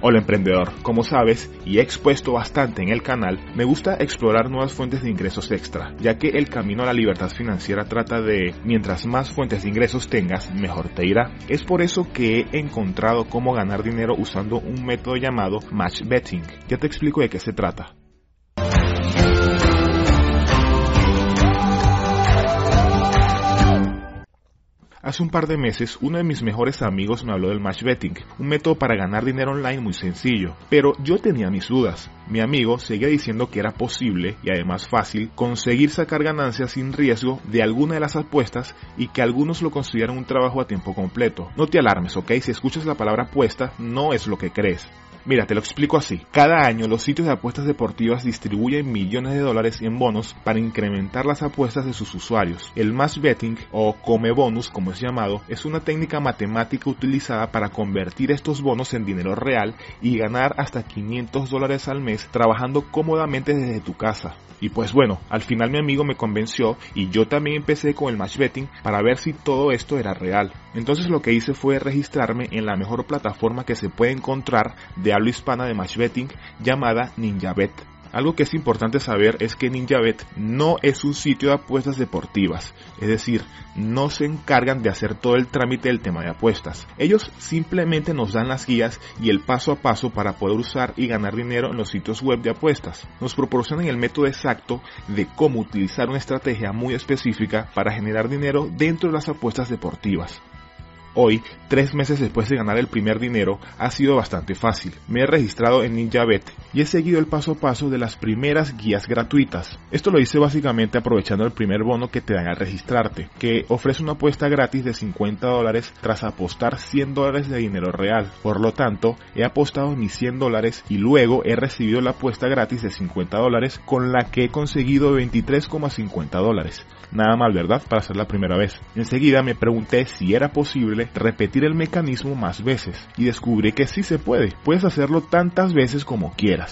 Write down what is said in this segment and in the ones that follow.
Hola emprendedor, como sabes y he expuesto bastante en el canal, me gusta explorar nuevas fuentes de ingresos extra, ya que el camino a la libertad financiera trata de mientras más fuentes de ingresos tengas, mejor te irá. Es por eso que he encontrado cómo ganar dinero usando un método llamado match betting. Ya te explico de qué se trata. Hace un par de meses, uno de mis mejores amigos me habló del match betting, un método para ganar dinero online muy sencillo, pero yo tenía mis dudas. Mi amigo seguía diciendo que era posible y además fácil conseguir sacar ganancias sin riesgo de alguna de las apuestas y que algunos lo consideran un trabajo a tiempo completo. No te alarmes, ok, si escuchas la palabra apuesta, no es lo que crees. Mira, te lo explico así. Cada año los sitios de apuestas deportivas distribuyen millones de dólares en bonos para incrementar las apuestas de sus usuarios. El match betting o come bonus, como es llamado, es una técnica matemática utilizada para convertir estos bonos en dinero real y ganar hasta 500 dólares al mes trabajando cómodamente desde tu casa. Y pues bueno, al final mi amigo me convenció y yo también empecé con el match betting para ver si todo esto era real. Entonces lo que hice fue registrarme en la mejor plataforma que se puede encontrar de habla hispana de match betting llamada NinjaBet. Algo que es importante saber es que NinjaBet no es un sitio de apuestas deportivas, es decir, no se encargan de hacer todo el trámite del tema de apuestas. Ellos simplemente nos dan las guías y el paso a paso para poder usar y ganar dinero en los sitios web de apuestas. Nos proporcionan el método exacto de cómo utilizar una estrategia muy específica para generar dinero dentro de las apuestas deportivas. Hoy, tres meses después de ganar el primer dinero, ha sido bastante fácil. Me he registrado en NinjaBet y he seguido el paso a paso de las primeras guías gratuitas. Esto lo hice básicamente aprovechando el primer bono que te dan al registrarte, que ofrece una apuesta gratis de 50 dólares tras apostar 100 dólares de dinero real. Por lo tanto, he apostado mis 100 dólares y luego he recibido la apuesta gratis de 50 dólares con la que he conseguido 23,50 dólares. Nada mal, ¿verdad? Para ser la primera vez. Enseguida me pregunté si era posible repetir el mecanismo más veces y descubrí que sí se puede. Puedes hacerlo tantas veces como quieras.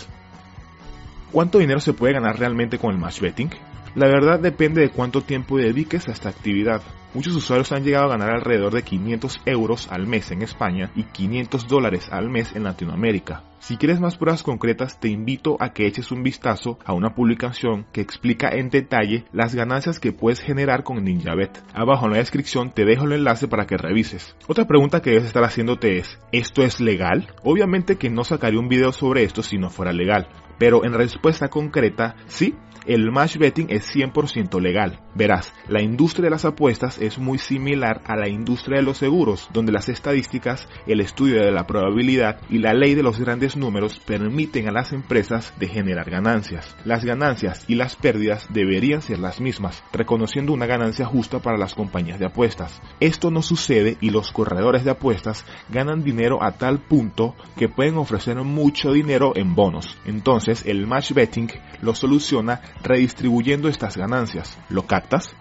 ¿Cuánto dinero se puede ganar realmente con el match betting? La verdad depende de cuánto tiempo dediques a esta actividad. Muchos usuarios han llegado a ganar alrededor de 500 euros al mes en España y 500 dólares al mes en Latinoamérica. Si quieres más pruebas concretas, te invito a que eches un vistazo a una publicación que explica en detalle las ganancias que puedes generar con NinjaBet. Abajo en la descripción te dejo el enlace para que revises. Otra pregunta que debes estar haciéndote es, ¿esto es legal? Obviamente que no sacaría un video sobre esto si no fuera legal, pero en respuesta concreta, sí, el match betting es 100% legal. Verás, la industria de las apuestas es muy similar a la industria de los seguros, donde las estadísticas, el estudio de la probabilidad y la ley de los grandes números permiten a las empresas de generar ganancias. Las ganancias y las pérdidas deberían ser las mismas, reconociendo una ganancia justa para las compañías de apuestas. Esto no sucede y los corredores de apuestas ganan dinero a tal punto que pueden ofrecer mucho dinero en bonos. Entonces el match betting lo soluciona redistribuyendo estas ganancias. ¿Lo captas?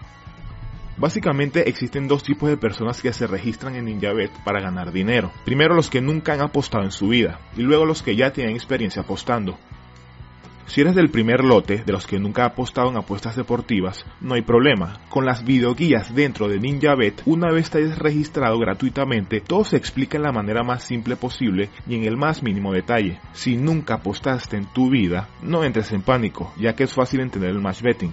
Básicamente existen dos tipos de personas que se registran en NinjaBet para ganar dinero. Primero los que nunca han apostado en su vida y luego los que ya tienen experiencia apostando. Si eres del primer lote, de los que nunca ha apostado en apuestas deportivas, no hay problema. Con las videoguías dentro de NinjaBet, una vez te hayas registrado gratuitamente, todo se explica en la manera más simple posible y en el más mínimo detalle. Si nunca apostaste en tu vida, no entres en pánico, ya que es fácil entender el match betting.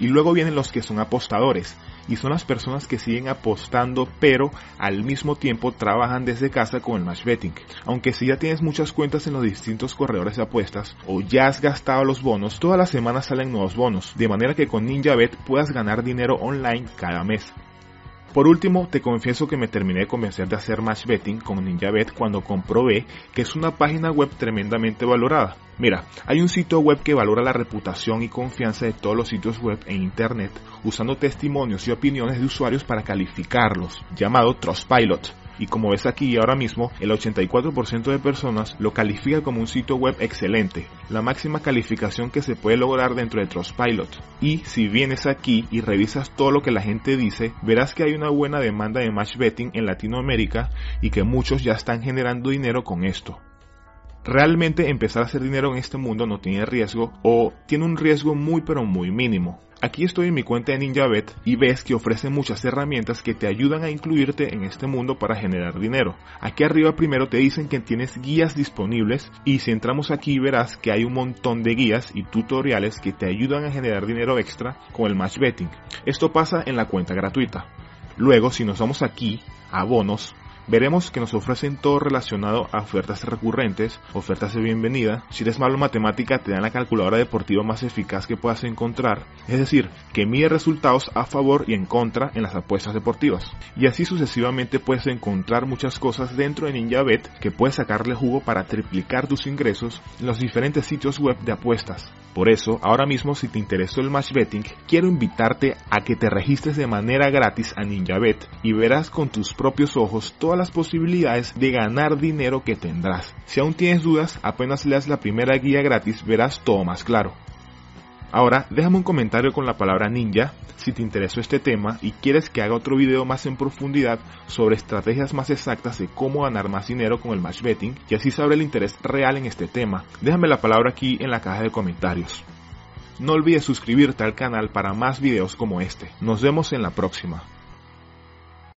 Y luego vienen los que son apostadores, y son las personas que siguen apostando pero al mismo tiempo trabajan desde casa con el match betting. Aunque si ya tienes muchas cuentas en los distintos corredores de apuestas o ya has gastado los bonos, todas las semanas salen nuevos bonos, de manera que con NinjaBet puedas ganar dinero online cada mes. Por último, te confieso que me terminé de convencer de hacer match betting con NinjaBet cuando comprobé que es una página web tremendamente valorada. Mira, hay un sitio web que valora la reputación y confianza de todos los sitios web en Internet usando testimonios y opiniones de usuarios para calificarlos, llamado Trustpilot y como ves aquí ahora mismo, el 84% de personas lo califica como un sitio web excelente, la máxima calificación que se puede lograr dentro de Trustpilot. Y si vienes aquí y revisas todo lo que la gente dice, verás que hay una buena demanda de match betting en Latinoamérica y que muchos ya están generando dinero con esto. Realmente empezar a hacer dinero en este mundo no tiene riesgo o tiene un riesgo muy pero muy mínimo. Aquí estoy en mi cuenta de NinjaBet y ves que ofrece muchas herramientas que te ayudan a incluirte en este mundo para generar dinero. Aquí arriba primero te dicen que tienes guías disponibles y si entramos aquí verás que hay un montón de guías y tutoriales que te ayudan a generar dinero extra con el match betting. Esto pasa en la cuenta gratuita. Luego si nos vamos aquí a bonos veremos que nos ofrecen todo relacionado a ofertas recurrentes, ofertas de bienvenida. Si eres malo en matemática, te dan la calculadora deportiva más eficaz que puedas encontrar, es decir, que mide resultados a favor y en contra en las apuestas deportivas. Y así sucesivamente puedes encontrar muchas cosas dentro de NinjaBet que puedes sacarle jugo para triplicar tus ingresos en los diferentes sitios web de apuestas. Por eso, ahora mismo si te interesó el match betting, quiero invitarte a que te registres de manera gratis a NinjaBet y verás con tus propios ojos todas las posibilidades de ganar dinero que tendrás. Si aún tienes dudas, apenas leas la primera guía gratis verás todo más claro. Ahora, déjame un comentario con la palabra ninja si te interesó este tema y quieres que haga otro video más en profundidad sobre estrategias más exactas de cómo ganar más dinero con el match betting y así sabré el interés real en este tema. Déjame la palabra aquí en la caja de comentarios. No olvides suscribirte al canal para más videos como este. Nos vemos en la próxima.